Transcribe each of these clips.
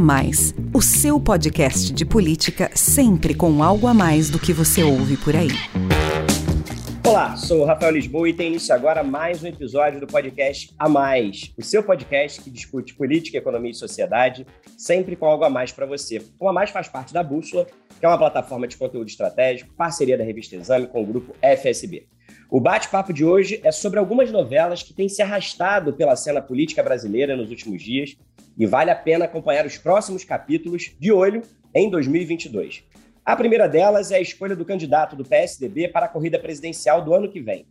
Mais, o seu podcast de política sempre com algo a mais do que você ouve por aí. Olá, sou o Rafael Lisboa e tem início agora mais um episódio do podcast A Mais, o seu podcast que discute política, economia e sociedade, sempre com algo a mais para você. O A Mais faz parte da Bússola, que é uma plataforma de conteúdo estratégico, parceria da revista Exame com o grupo FSB. O bate-papo de hoje é sobre algumas novelas que têm se arrastado pela cena política brasileira nos últimos dias e vale a pena acompanhar os próximos capítulos de olho em 2022. A primeira delas é a escolha do candidato do PSDB para a corrida presidencial do ano que vem.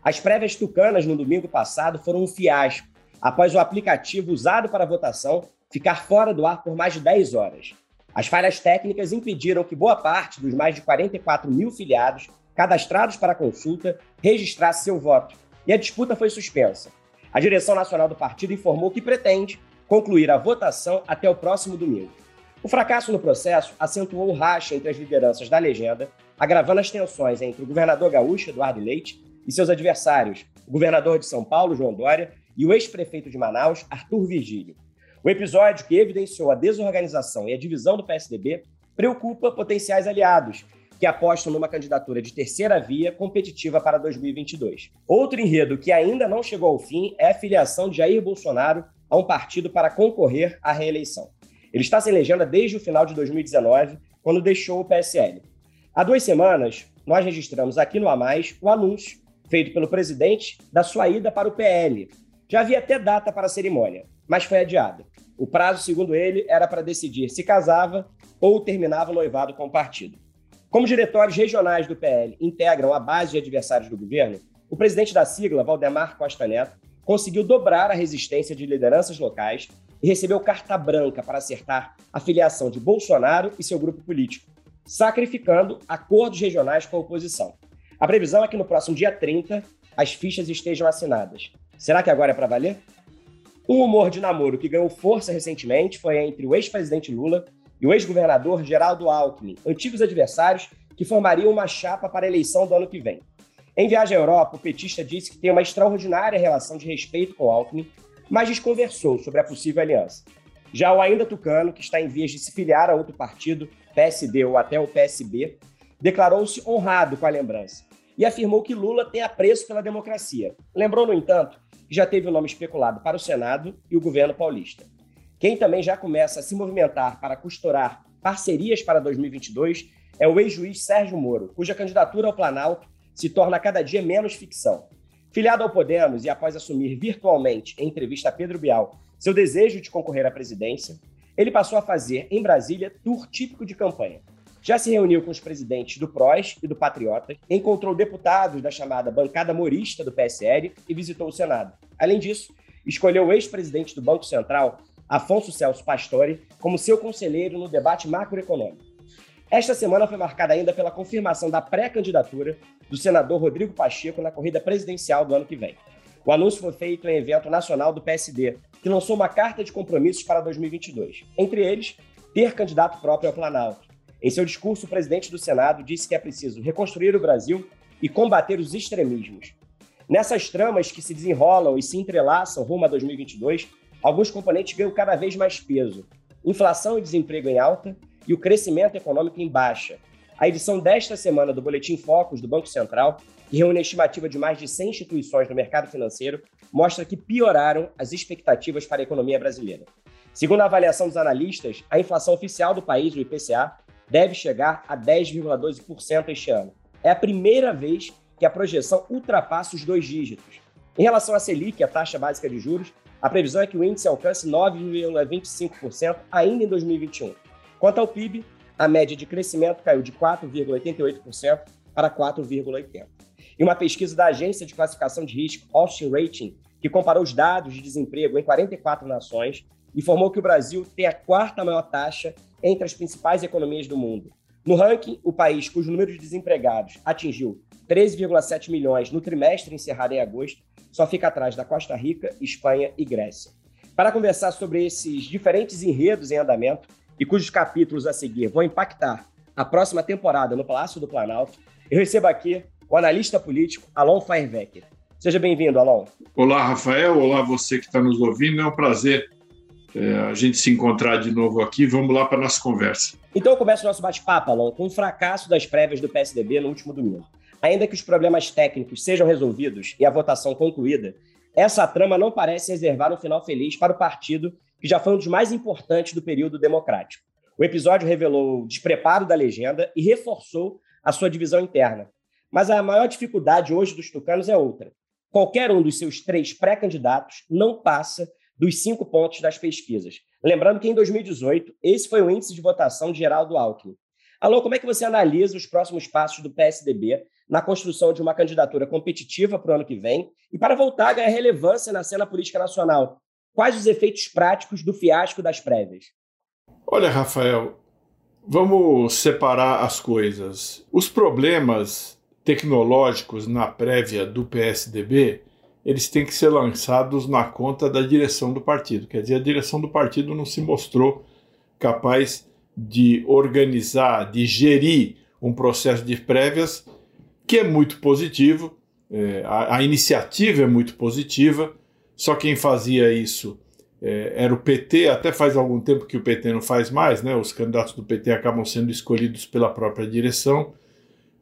As prévias tucanas no domingo passado foram um fiasco, após o aplicativo usado para a votação ficar fora do ar por mais de 10 horas. As falhas técnicas impediram que boa parte dos mais de 44 mil filiados cadastrados para consulta registrasse seu voto, e a disputa foi suspensa. A direção nacional do partido informou que pretende concluir a votação até o próximo domingo. O fracasso no processo acentuou o racha entre as lideranças da legenda, agravando as tensões entre o governador gaúcho, Eduardo Leite, e seus adversários, o governador de São Paulo, João Dória, e o ex-prefeito de Manaus, Arthur Virgílio. O episódio, que evidenciou a desorganização e a divisão do PSDB, preocupa potenciais aliados, que apostam numa candidatura de terceira via competitiva para 2022. Outro enredo que ainda não chegou ao fim é a filiação de Jair Bolsonaro a um partido para concorrer à reeleição. Ele está sem legenda desde o final de 2019, quando deixou o PSL. Há duas semanas, nós registramos aqui no A Mais o anúncio feito pelo presidente da sua ida para o PL. Já havia até data para a cerimônia, mas foi adiada. O prazo, segundo ele, era para decidir se casava ou terminava o noivado com o partido. Como diretórios regionais do PL integram a base de adversários do governo, o presidente da sigla, Valdemar Costa Neto, conseguiu dobrar a resistência de lideranças locais e recebeu carta branca para acertar a filiação de Bolsonaro e seu grupo político, sacrificando acordos regionais com a oposição. A previsão é que no próximo dia 30 as fichas estejam assinadas. Será que agora é para valer? Um humor de namoro que ganhou força recentemente foi entre o ex-presidente Lula e o ex-governador Geraldo Alckmin, antigos adversários que formariam uma chapa para a eleição do ano que vem. Em viagem à Europa, o petista disse que tem uma extraordinária relação de respeito com Alckmin, mas desconversou sobre a possível aliança. Já o ainda tucano, que está em vias de se filiar a outro partido, PSD ou até o PSB, declarou-se honrado com a lembrança e afirmou que Lula tem apreço pela democracia. Lembrou, no entanto, que já teve o nome especulado para o Senado e o governo paulista. Quem também já começa a se movimentar para costurar parcerias para 2022 é o ex-juiz Sérgio Moro, cuja candidatura ao Planalto se torna cada dia menos ficção. Filiado ao Podemos e após assumir virtualmente, em entrevista a Pedro Bial, seu desejo de concorrer à presidência, ele passou a fazer, em Brasília, tour típico de campanha. Já se reuniu com os presidentes do PROS e do Patriota, encontrou deputados da chamada bancada morista do PSL e visitou o Senado. Além disso, escolheu o ex-presidente do Banco Central, Afonso Celso Pastore, como seu conselheiro no debate macroeconômico. Esta semana foi marcada ainda pela confirmação da pré-candidatura do senador Rodrigo Pacheco na corrida presidencial do ano que vem. O anúncio foi feito em evento nacional do PSD, que lançou uma carta de compromissos para 2022. Entre eles, ter candidato próprio ao Planalto. Em seu discurso, o presidente do Senado disse que é preciso reconstruir o Brasil e combater os extremismos. Nessas tramas que se desenrolam e se entrelaçam rumo a 2022, alguns componentes ganham cada vez mais peso. Inflação e desemprego em alta, e o crescimento econômico em baixa. A edição desta semana do Boletim Focus do Banco Central, que reúne a estimativa de mais de 100 instituições do mercado financeiro, mostra que pioraram as expectativas para a economia brasileira. Segundo a avaliação dos analistas, a inflação oficial do país, o IPCA, deve chegar a 10,12% este ano. É a primeira vez que a projeção ultrapassa os dois dígitos. Em relação à Selic, a taxa básica de juros, a previsão é que o índice alcance 9,25% ainda em 2021. Quanto ao PIB, a média de crescimento caiu de 4,88% para 4,80%. E uma pesquisa da agência de classificação de risco Austin Rating, que comparou os dados de desemprego em 44 nações, informou que o Brasil tem a quarta maior taxa entre as principais economias do mundo. No ranking, o país cujo número de desempregados atingiu 13,7 milhões no trimestre encerrado em agosto, só fica atrás da Costa Rica, Espanha e Grécia. Para conversar sobre esses diferentes enredos em andamento, e cujos capítulos a seguir vão impactar a próxima temporada no Palácio do Planalto, eu recebo aqui o analista político Alon Feierwecker. Seja bem-vindo, Alon. Olá, Rafael. Olá, você que está nos ouvindo. É um prazer é, a gente se encontrar de novo aqui. Vamos lá para a nossa conversa. Então eu começo o nosso bate-papo, Alon, com o fracasso das prévias do PSDB no último domingo. Ainda que os problemas técnicos sejam resolvidos e a votação concluída, essa trama não parece reservar um final feliz para o partido que já foi um dos mais importantes do período democrático. O episódio revelou o despreparo da legenda e reforçou a sua divisão interna. Mas a maior dificuldade hoje dos tucanos é outra. Qualquer um dos seus três pré-candidatos não passa dos cinco pontos das pesquisas. Lembrando que em 2018, esse foi o índice de votação de Geraldo Alckmin. Alô, como é que você analisa os próximos passos do PSDB na construção de uma candidatura competitiva para o ano que vem e para voltar a ganhar relevância na cena política nacional? Quais os efeitos práticos do fiasco das prévias? Olha, Rafael, vamos separar as coisas. Os problemas tecnológicos na prévia do PSDB, eles têm que ser lançados na conta da direção do partido. Quer dizer, a direção do partido não se mostrou capaz de organizar, de gerir um processo de prévias que é muito positivo, é, a, a, iniciativa é muito positiva, só quem fazia isso é, era o PT, até faz algum tempo que o PT não faz mais, né? os candidatos do PT acabam sendo escolhidos pela própria direção,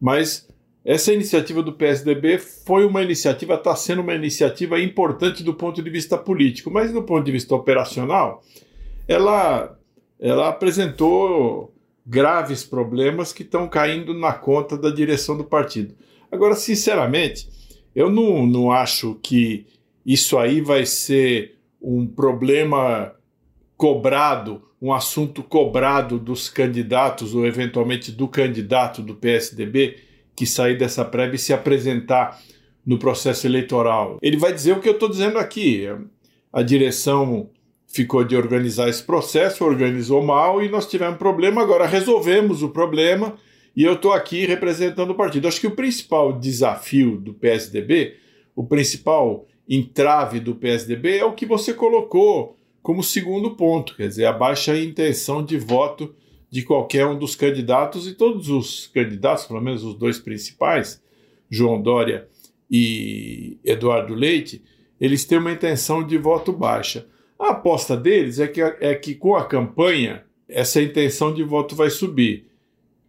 mas essa iniciativa do PSDB foi uma iniciativa, está sendo uma iniciativa importante do ponto de vista político, mas do ponto de vista operacional, ela ela apresentou graves problemas que estão caindo na conta da direção do partido. Agora, sinceramente, eu não, não acho que isso aí vai ser um problema cobrado, um assunto cobrado dos candidatos ou eventualmente do candidato do PSDB que sair dessa prévia e se apresentar no processo eleitoral. Ele vai dizer o que eu estou dizendo aqui. A direção ficou de organizar esse processo, organizou mal e nós tivemos problema. Agora resolvemos o problema e eu estou aqui representando o partido. Acho que o principal desafio do PSDB, o principal entrave do PSDB é o que você colocou como segundo ponto, quer dizer, a baixa intenção de voto de qualquer um dos candidatos e todos os candidatos, pelo menos os dois principais, João Dória e Eduardo Leite, eles têm uma intenção de voto baixa. A aposta deles é que, é que com a campanha essa intenção de voto vai subir.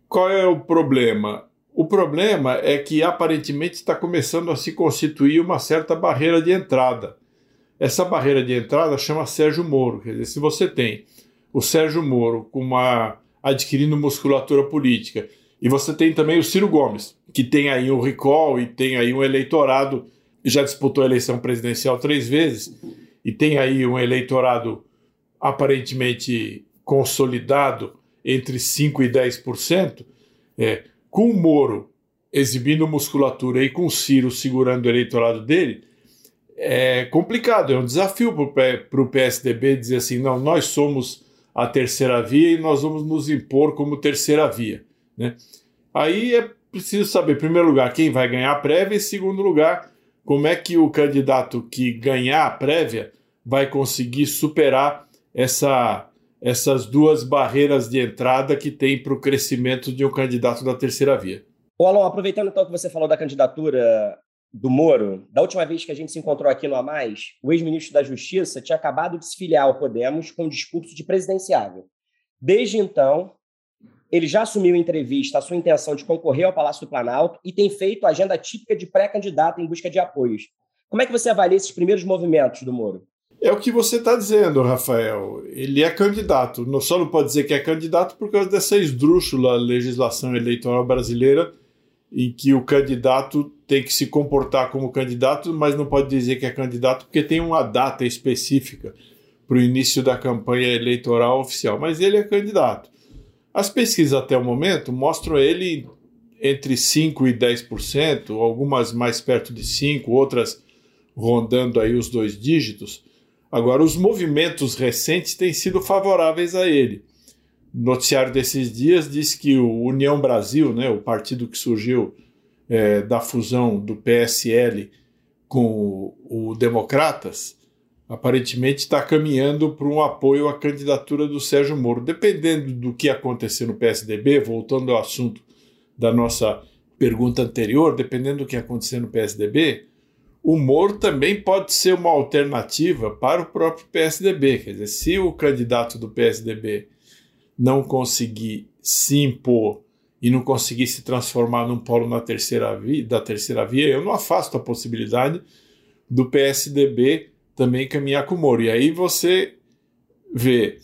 Qual é o problema? O problema é que aparentemente está começando a se constituir uma certa barreira de entrada. Essa barreira de entrada chama Sérgio Moro. Quer dizer, se você tem o Sérgio Moro com uma adquirindo musculatura política. E você tem também o Ciro Gomes, que tem aí um recall e tem aí um eleitorado, já disputou a eleição presidencial três vezes e tem aí um eleitorado aparentemente consolidado entre 5% e 10%, é, com o Moro exibindo musculatura e com o Ciro segurando o eleitorado dele, é complicado, é um desafio para o PSDB dizer assim: não, nós somos a terceira via e nós vamos nos impor como terceira via. Né? Aí é preciso saber, em primeiro lugar, quem vai ganhar a prévia, e em segundo lugar, como é que o candidato que ganhar a prévia vai conseguir superar essa, essas duas barreiras de entrada que tem para o crescimento de um candidato da terceira via. Ô, Alon, aproveitando então que você falou da candidatura do Moro, da última vez que a gente se encontrou aqui no A Mais, o ex-ministro da Justiça tinha acabado de se filiar ao Podemos com um discurso de presidenciável. Desde então, ele já assumiu em entrevista a sua intenção de concorrer ao Palácio do Planalto e tem feito a agenda típica de pré-candidato em busca de apoios. Como é que você avalia esses primeiros movimentos do Moro? É o que você está dizendo, Rafael. Ele é candidato. Só não pode dizer que é candidato por causa dessa esdrúxula legislação eleitoral brasileira, em que o candidato tem que se comportar como candidato, mas não pode dizer que é candidato porque tem uma data específica para o início da campanha eleitoral oficial. Mas ele é candidato. As pesquisas até o momento mostram ele entre 5% e 10%, algumas mais perto de 5%, outras rondando aí os dois dígitos. Agora, os movimentos recentes têm sido favoráveis a ele. Noticiário desses dias diz que o União Brasil, né, o partido que surgiu é, da fusão do PSL com o, o Democratas, aparentemente está caminhando para um apoio à candidatura do Sérgio Moro. Dependendo do que acontecer no PSDB, voltando ao assunto da nossa pergunta anterior, dependendo do que acontecer no PSDB, o Moro também pode ser uma alternativa para o próprio PSDB. Quer dizer, se o candidato do PSDB não conseguir se impor e não conseguir se transformar num polo na terceira via, da terceira via, eu não afasto a possibilidade do PSDB também caminhar com o Moro. E aí você vê,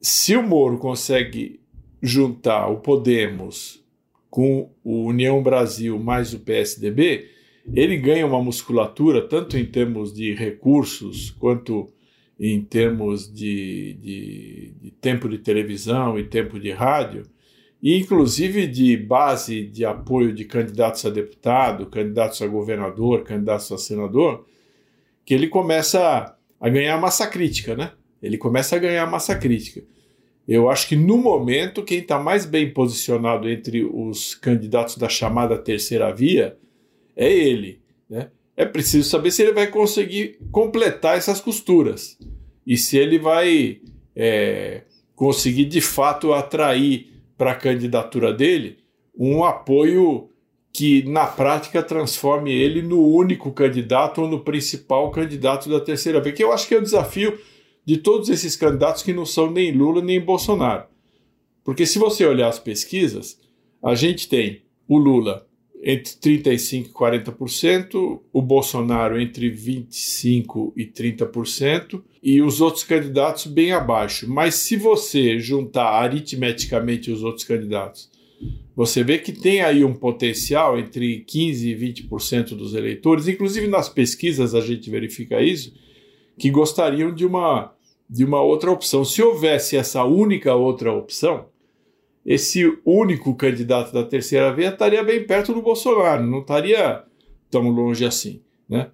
se o Moro consegue juntar o Podemos com o União Brasil mais o PSDB, ele ganha uma musculatura, tanto em termos de recursos, quanto em termos de, de, de tempo de televisão e tempo de rádio, e inclusive de base de apoio de candidatos a deputado, candidatos a governador, candidatos a senador, que ele começa a ganhar massa crítica, né? Ele começa a ganhar massa crítica. Eu acho que no momento quem está mais bem posicionado entre os candidatos da chamada terceira via é ele. Né? É preciso saber se ele vai conseguir completar essas costuras e se ele vai é, conseguir de fato atrair para a candidatura dele um apoio que na prática transforme ele no único candidato ou no principal candidato da terceira via, que eu acho que é o desafio de todos esses candidatos que não são nem Lula nem Bolsonaro. Porque se você olhar as pesquisas, a gente tem o Lula entre 35% e 40%, o Bolsonaro entre 25% e 30%, e os outros candidatos bem abaixo. Mas se você juntar aritmeticamente os outros candidatos, você vê que tem aí um potencial entre 15% e 20% dos eleitores, inclusive nas pesquisas a gente verifica isso, que gostariam de uma, de uma outra opção. Se houvesse essa única outra opção, esse único candidato da terceira via estaria bem perto do Bolsonaro, não estaria tão longe assim, né?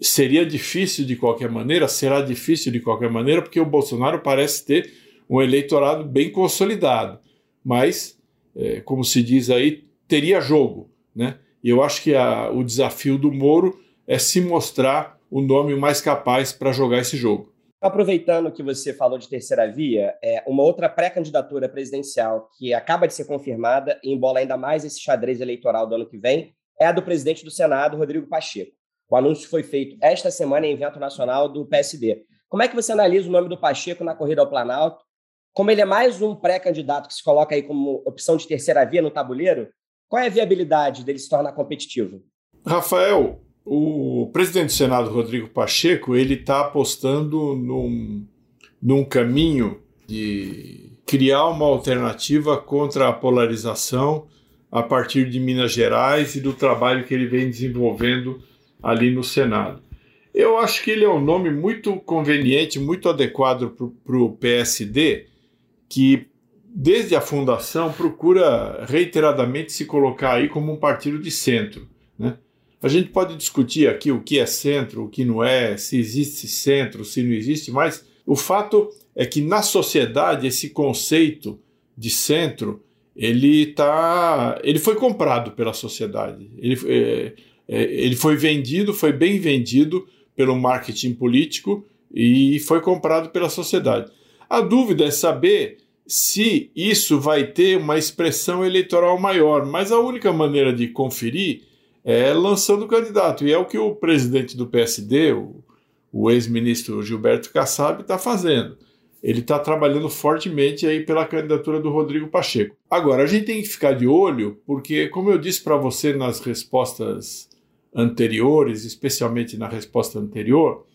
Seria difícil de qualquer maneira, será difícil de qualquer maneira, porque o Bolsonaro parece ter um eleitorado bem consolidado, mas, é, como se diz aí, teria jogo, né? E eu acho que a, o desafio do Moro é se mostrar o nome mais capaz para jogar esse jogo. Aproveitando que você falou de terceira via, é, uma outra pré-candidatura presidencial que acaba de ser confirmada e embola ainda mais esse xadrez eleitoral do ano que vem é a do presidente do Senado, Rodrigo Pacheco. O anúncio foi feito esta semana em evento nacional do PSD. Como é que você analisa o nome do Pacheco na corrida ao Planalto? Como ele é mais um pré-candidato que se coloca aí como opção de terceira via no tabuleiro, qual é a viabilidade dele se tornar competitivo? Rafael, o presidente do Senado, Rodrigo Pacheco, ele está apostando num, num caminho de criar uma alternativa contra a polarização a partir de Minas Gerais e do trabalho que ele vem desenvolvendo ali no Senado. Eu acho que ele é um nome muito conveniente, muito adequado para o PSD, que desde a fundação procura reiteradamente se colocar aí como um partido de centro. Né? A gente pode discutir aqui o que é centro, o que não é, se existe centro, se não existe, mas o fato é que na sociedade esse conceito de centro ele tá, ele foi comprado pela sociedade. Ele, é, é, ele foi vendido, foi bem vendido pelo marketing político e foi comprado pela sociedade. A dúvida é saber se isso vai ter uma expressão eleitoral maior, mas a única maneira de conferir é lançando o candidato. E é o que o presidente do PSD, o, o ex-ministro Gilberto Kassab, está fazendo. Ele está trabalhando fortemente aí pela candidatura do Rodrigo Pacheco. Agora, a gente tem que ficar de olho, porque, como eu disse para você nas respostas anteriores, especialmente na resposta anterior,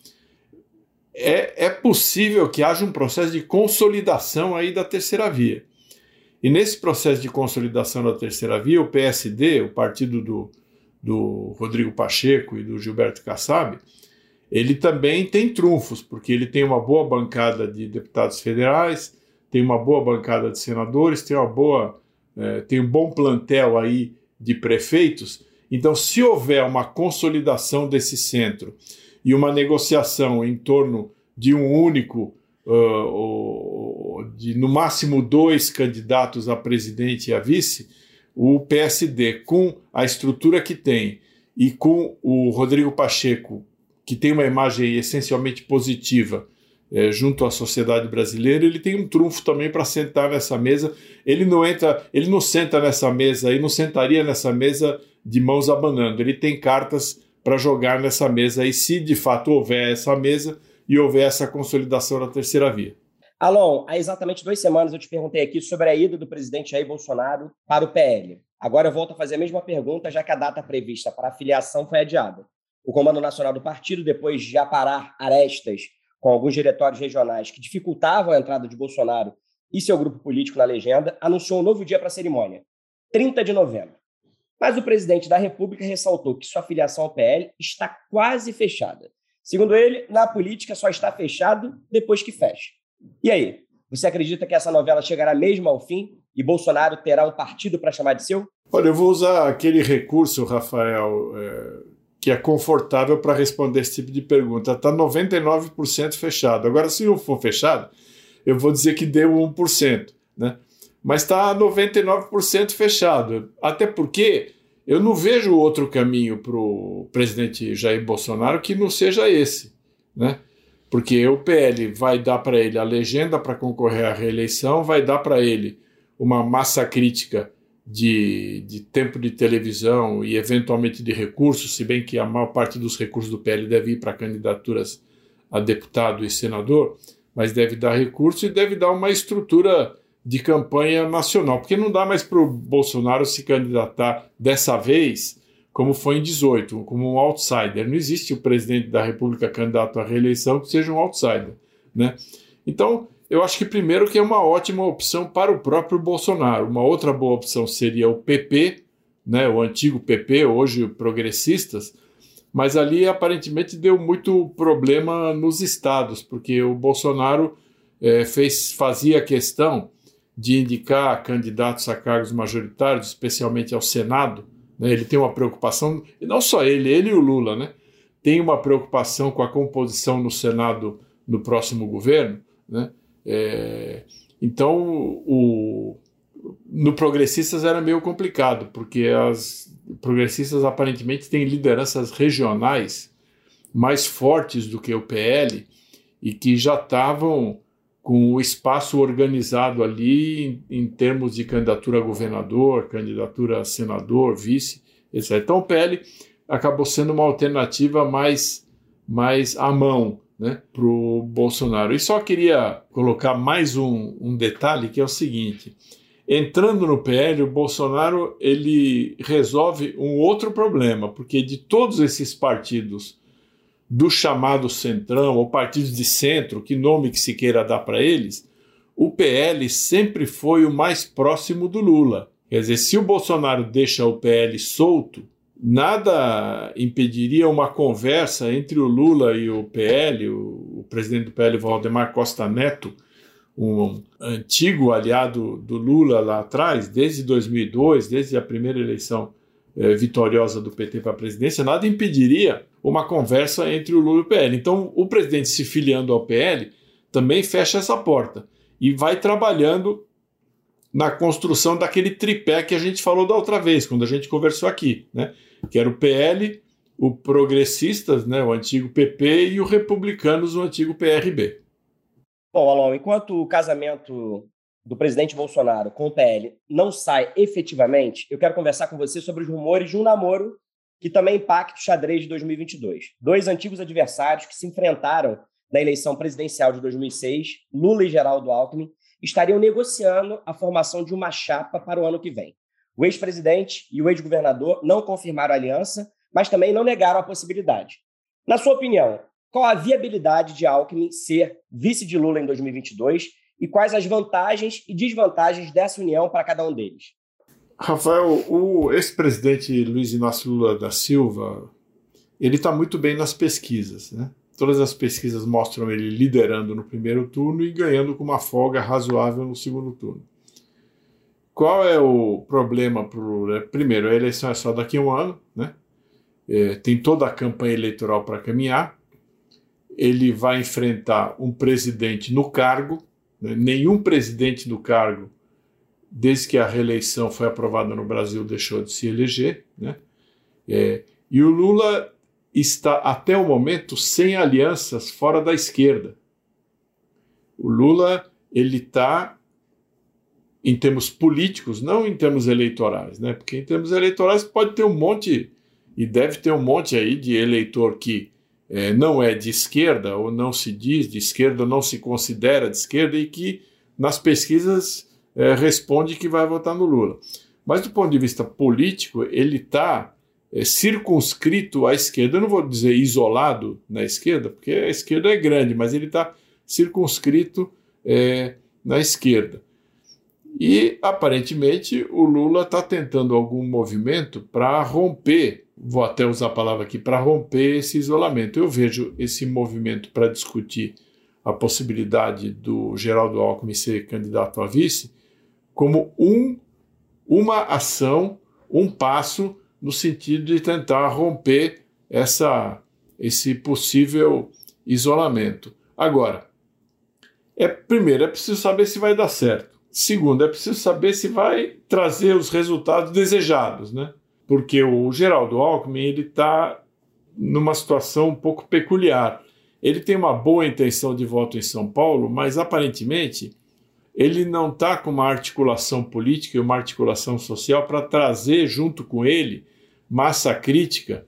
é, é possível que haja um processo de consolidação aí da terceira via. E nesse processo de consolidação da terceira via, o PSD, o partido do, do Rodrigo Pacheco e do Gilberto Kassab, ele também tem trunfos, porque ele tem uma boa bancada de deputados federais, tem uma boa bancada de senadores, tem uma boa, é, tem um bom plantel aí de prefeitos. Então, se houver uma consolidação desse centro e uma negociação em torno de um único, uh, de no máximo dois candidatos a presidente e a vice, o PSD, com a estrutura que tem e com o Rodrigo Pacheco, que tem uma imagem essencialmente positiva é, junto à sociedade brasileira, ele tem um trunfo também para sentar nessa mesa. Ele não entra, ele não senta nessa mesa, ele não sentaria nessa mesa de mãos abanando. Ele tem cartas para jogar nessa mesa aí, se de fato houver essa mesa e houver essa consolidação da terceira via. Alon, há exatamente duas semanas eu te perguntei aqui sobre a ida do presidente Jair Bolsonaro para o PL. Agora eu volto a fazer a mesma pergunta, já que a data prevista para a filiação foi adiada. O Comando Nacional do Partido, depois de aparar arestas com alguns diretórios regionais que dificultavam a entrada de Bolsonaro e seu grupo político na legenda, anunciou um novo dia para a cerimônia, 30 de novembro. Mas o presidente da República ressaltou que sua filiação ao PL está quase fechada. Segundo ele, na política só está fechado depois que fecha. E aí, você acredita que essa novela chegará mesmo ao fim e Bolsonaro terá um partido para chamar de seu? Olha, eu vou usar aquele recurso, Rafael, é, que é confortável para responder esse tipo de pergunta. Está 99% fechado. Agora, se não for fechado, eu vou dizer que deu 1%, né? Mas está 99% fechado. Até porque eu não vejo outro caminho para o presidente Jair Bolsonaro que não seja esse, né? Porque o PL vai dar para ele a legenda para concorrer à reeleição, vai dar para ele uma massa crítica de, de tempo de televisão e eventualmente de recursos, se bem que a maior parte dos recursos do PL deve ir para candidaturas a deputado e senador, mas deve dar recurso e deve dar uma estrutura de campanha nacional, porque não dá mais para o Bolsonaro se candidatar dessa vez como foi em 18, como um outsider. Não existe o presidente da República candidato à reeleição que seja um outsider, né? Então, eu acho que primeiro que é uma ótima opção para o próprio Bolsonaro. Uma outra boa opção seria o PP, né, o antigo PP, hoje progressistas, mas ali aparentemente deu muito problema nos estados, porque o Bolsonaro é, fez, fazia questão de indicar candidatos a cargos majoritários, especialmente ao Senado. Né, ele tem uma preocupação, e não só ele, ele e o Lula, né, tem uma preocupação com a composição no Senado no próximo governo, né, é, então, o, no Progressistas era meio complicado, porque as progressistas aparentemente têm lideranças regionais mais fortes do que o PL e que já estavam com o espaço organizado ali em, em, termos de candidatura a governador, candidatura a senador, vice, etc. Então o PL acabou sendo uma alternativa mais, mais à mão né, para o Bolsonaro. E só queria colocar mais um, um detalhe que é o seguinte: entrando no PL, o Bolsonaro ele resolve um outro problema, porque de todos esses partidos do chamado centrão ou partidos de centro, que nome que se queira dar para eles, o PL sempre foi o mais próximo do Lula. Quer dizer, se o Bolsonaro deixa o PL solto, nada impediria uma conversa entre o Lula e o PL, o, presidente do PL, Valdemar Costa Neto, um antigo aliado do Lula lá atrás, desde 2002, desde a primeira eleição eh, vitoriosa do PT para a presidência, nada impediria uma conversa entre o Lula e o PL. Então, o presidente se filiando ao PL também fecha essa porta e vai trabalhando na construção daquele tripé que a gente falou da outra vez, quando a gente conversou aqui, né? que era o PL, o Progressistas, né, o antigo PP, e o Republicanos, o antigo PRB. Bom, Alon, enquanto o casamento do presidente Bolsonaro com o PL não sai efetivamente, eu quero conversar com você sobre os rumores de um namoro que também impacta o xadrez de 2022. Dois antigos adversários que se enfrentaram na eleição presidencial de 2006, Lula e Geraldo Alckmin, estariam negociando a formação de uma chapa para o ano que vem. O ex-presidente e o ex-governador não confirmaram a aliança, mas também não negaram a possibilidade. Na sua opinião, qual a viabilidade de Alckmin ser vice de Lula em 2022 e quais as vantagens e desvantagens dessa união para cada um deles? Rafael, o ex-presidente Luiz Inácio Lula da Silva, ele está muito bem nas pesquisas, né? Todas as pesquisas mostram ele liderando no primeiro turno e ganhando com uma folga razoável no segundo turno. Qual é o problema para o Lula? Primeiro, a eleição é só daqui a um ano, né? É, tem toda a campanha eleitoral para caminhar. Ele vai enfrentar um presidente no cargo, né? Nenhum presidente no cargo, desde que a reeleição foi aprovada no Brasil, deixou de se eleger. Né? É, e o Lula está, até o momento, sem alianças fora da esquerda. O Lula ele está em termos políticos, não em termos eleitorais, né? Porque em termos eleitorais pode ter um monte e deve ter um monte aí de eleitor que é, não é de esquerda, ou não se diz de esquerda, ou não se considera de esquerda, e que nas pesquisas é, responde que vai votar no Lula. Mas do ponto de vista político, ele está é, circunscrito à esquerda. Eu não vou dizer isolado na esquerda, porque a esquerda é grande, mas ele está circunscrito é, na esquerda. E aparentemente o Lula está tentando algum movimento para romper, vou até usar a palavra aqui, para romper esse isolamento. Eu vejo esse movimento para discutir a possibilidade do Geraldo Alckmin ser candidato a vice como um, uma ação, um passo no sentido de tentar romper essa, esse possível isolamento. Agora, é primeiro é preciso saber se vai dar certo. Segundo, é preciso saber se vai trazer os resultados desejados, né? Porque o Geraldo Alckmin ele está numa situação um pouco peculiar. Ele tem uma boa intenção de voto em São Paulo, mas aparentemente ele não está com uma articulação política e uma articulação social para trazer junto com ele massa crítica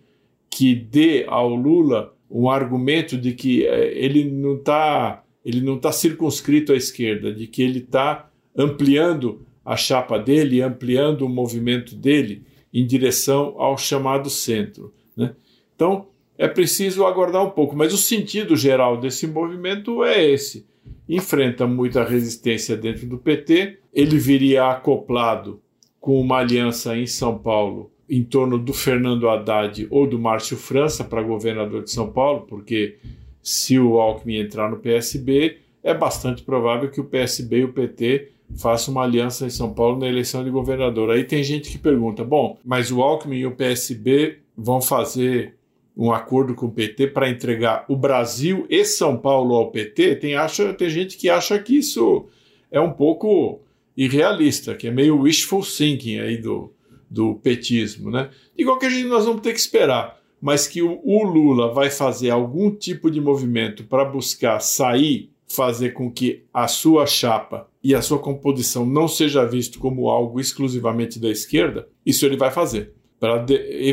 que dê ao Lula um argumento de que eh, ele não está ele não está circunscrito à esquerda, de que ele está ampliando a chapa dele, ampliando o movimento dele em direção ao chamado centro. Né? Então, é preciso aguardar um pouco, mas o sentido geral desse movimento é esse. Enfrenta muita resistência dentro do PT, ele viria acoplado com uma aliança em São Paulo em torno do Fernando Haddad ou do Márcio França para governador de São Paulo, porque se o Alckmin entrar no PSB, é bastante provável que o PSB e o PT façam uma aliança em São Paulo na eleição de governador. Aí tem gente que pergunta: bom, mas o Alckmin e o PSB vão fazer um acordo com o PT para entregar o Brasil e São Paulo ao PT? Tem, acha, tem gente que acha que isso é um pouco irrealista, que é meio wishful thinking aí do, do petismo, né? De qualquer jeito, nós vamos ter que esperar mas que o Lula vai fazer algum tipo de movimento para buscar sair, fazer com que a sua chapa e a sua composição não seja visto como algo exclusivamente da esquerda, isso ele vai fazer para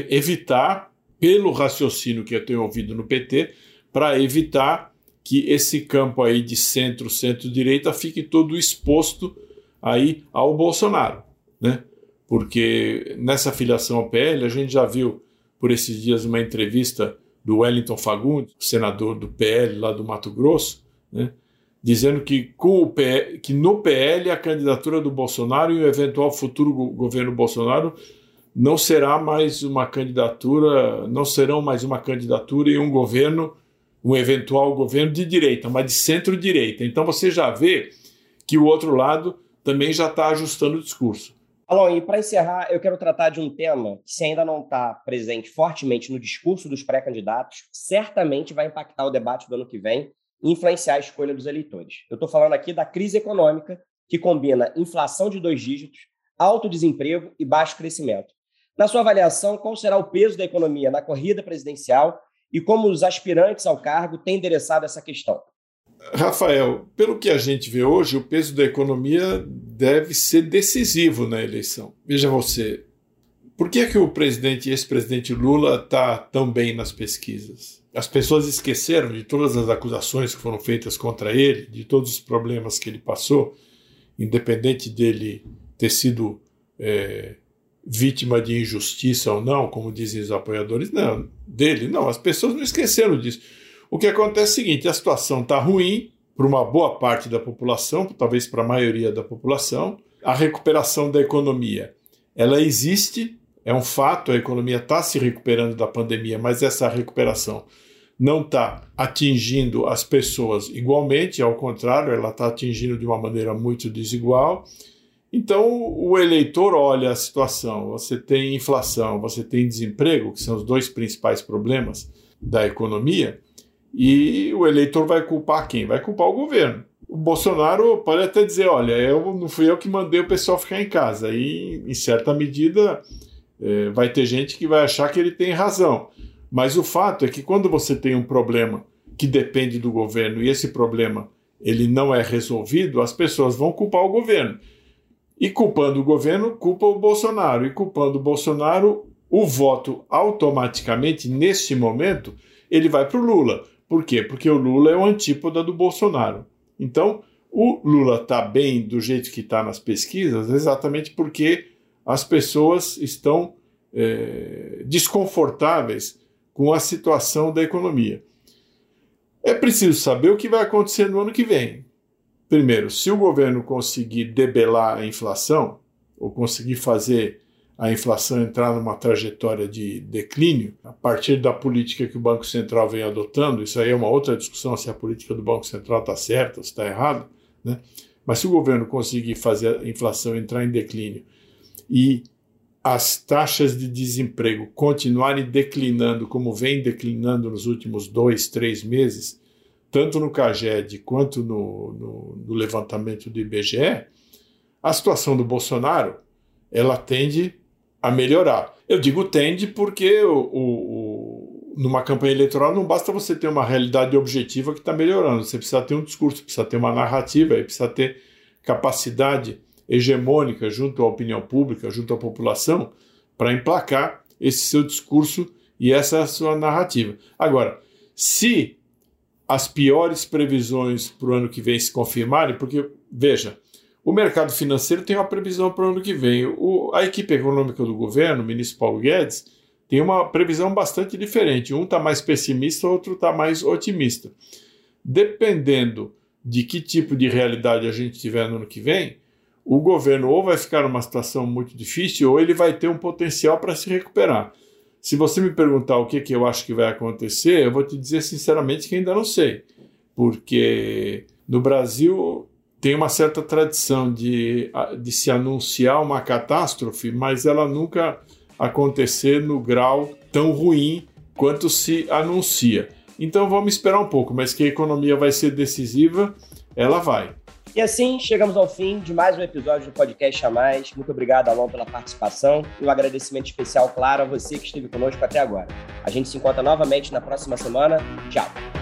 evitar, pelo raciocínio que eu tenho ouvido no PT, para evitar que esse campo aí de centro, centro-direita fique todo exposto aí ao Bolsonaro, né? Porque nessa filiação ao PL a gente já viu por esses dias uma entrevista do Wellington Fagundes, senador do PL lá do Mato Grosso, né, dizendo que, com o PL, que no PL a candidatura do Bolsonaro e o eventual futuro governo Bolsonaro não será mais uma candidatura, não serão mais uma candidatura e um governo, um eventual governo de direita, mas de centro-direita. Então você já vê que o outro lado também já está ajustando o discurso. Alon, e para encerrar, eu quero tratar de um tema que, se ainda não está presente fortemente no discurso dos pré-candidatos, certamente vai impactar o debate do ano que vem influenciar a escolha dos eleitores. Eu estou falando aqui da crise econômica, que combina inflação de dois dígitos, alto desemprego e baixo crescimento. Na sua avaliação, qual será o peso da economia na corrida presidencial e como os aspirantes ao cargo têm endereçado essa questão? Rafael, pelo que a gente vê hoje, o peso da economia deve ser decisivo na eleição. Veja você, por que, é que o presidente e ex-presidente Lula está tão bem nas pesquisas? As pessoas esqueceram de todas as acusações que foram feitas contra ele, de todos os problemas que ele passou, independente dele ter sido é, vítima de injustiça ou não, como dizem os apoiadores, não, dele, não, as pessoas não esqueceram disso. O que acontece é o seguinte: a situação está ruim para uma boa parte da população, talvez para a maioria da população. A recuperação da economia, ela existe, é um fato, a economia está se recuperando da pandemia, mas essa recuperação não está atingindo as pessoas igualmente, ao contrário, ela está atingindo de uma maneira muito desigual. Então, o eleitor olha a situação: você tem inflação, você tem desemprego, que são os dois principais problemas da economia. E o eleitor vai culpar quem? Vai culpar o governo. O Bolsonaro pode até dizer: olha, eu não fui eu que mandei o pessoal ficar em casa. E, em certa medida, é, vai ter gente que vai achar que ele tem razão. Mas o fato é que quando você tem um problema que depende do governo e esse problema ele não é resolvido, as pessoas vão culpar o governo. E culpando o governo, culpa o Bolsonaro. E culpando o Bolsonaro, o voto automaticamente, neste momento, ele vai para o Lula. Por quê? Porque o Lula é o antípoda do Bolsonaro. Então, o Lula está bem do jeito que está nas pesquisas, exatamente porque as pessoas estão é, desconfortáveis com a situação da economia. É preciso saber o que vai acontecer no ano que vem. Primeiro, se o governo conseguir debelar a inflação, ou conseguir fazer a inflação entrar numa trajetória de declínio, a partir da política que o Banco Central vem adotando, isso aí é uma outra discussão se a política do Banco Central está certa ou está errada, né? mas se o governo conseguir fazer a inflação entrar em declínio e as taxas de desemprego continuarem declinando como vem declinando nos últimos dois, três meses, tanto no CAGED quanto no, no, no levantamento do IBGE, a situação do Bolsonaro ela tende a melhorar. Eu digo tende porque o, o, o, numa campanha eleitoral não basta você ter uma realidade objetiva que está melhorando, você precisa ter um discurso, precisa ter uma narrativa, precisa ter capacidade hegemônica junto à opinião pública, junto à população, para emplacar esse seu discurso e essa sua narrativa. Agora, se as piores previsões para o ano que vem se confirmarem, porque, veja, o mercado financeiro tem uma previsão para o ano que vem. O, a equipe econômica do governo, o ministro Paulo Guedes, tem uma previsão bastante diferente. Um está mais pessimista, outro está mais otimista. Dependendo de que tipo de realidade a gente tiver no ano que vem, o governo ou vai ficar numa situação muito difícil ou ele vai ter um potencial para se recuperar. Se você me perguntar o que, que eu acho que vai acontecer, eu vou te dizer sinceramente que ainda não sei. Porque no Brasil tem uma certa tradição de, de se anunciar uma catástrofe, mas ela nunca acontecer no grau tão ruim quanto se anuncia. Então vamos esperar um pouco, mas que a economia vai ser decisiva, ela vai. E assim chegamos ao fim de mais um episódio do podcast a mais. Muito obrigado, Alon, pela participação e um agradecimento especial, claro, a você que esteve conosco até agora. A gente se encontra novamente na próxima semana. Tchau!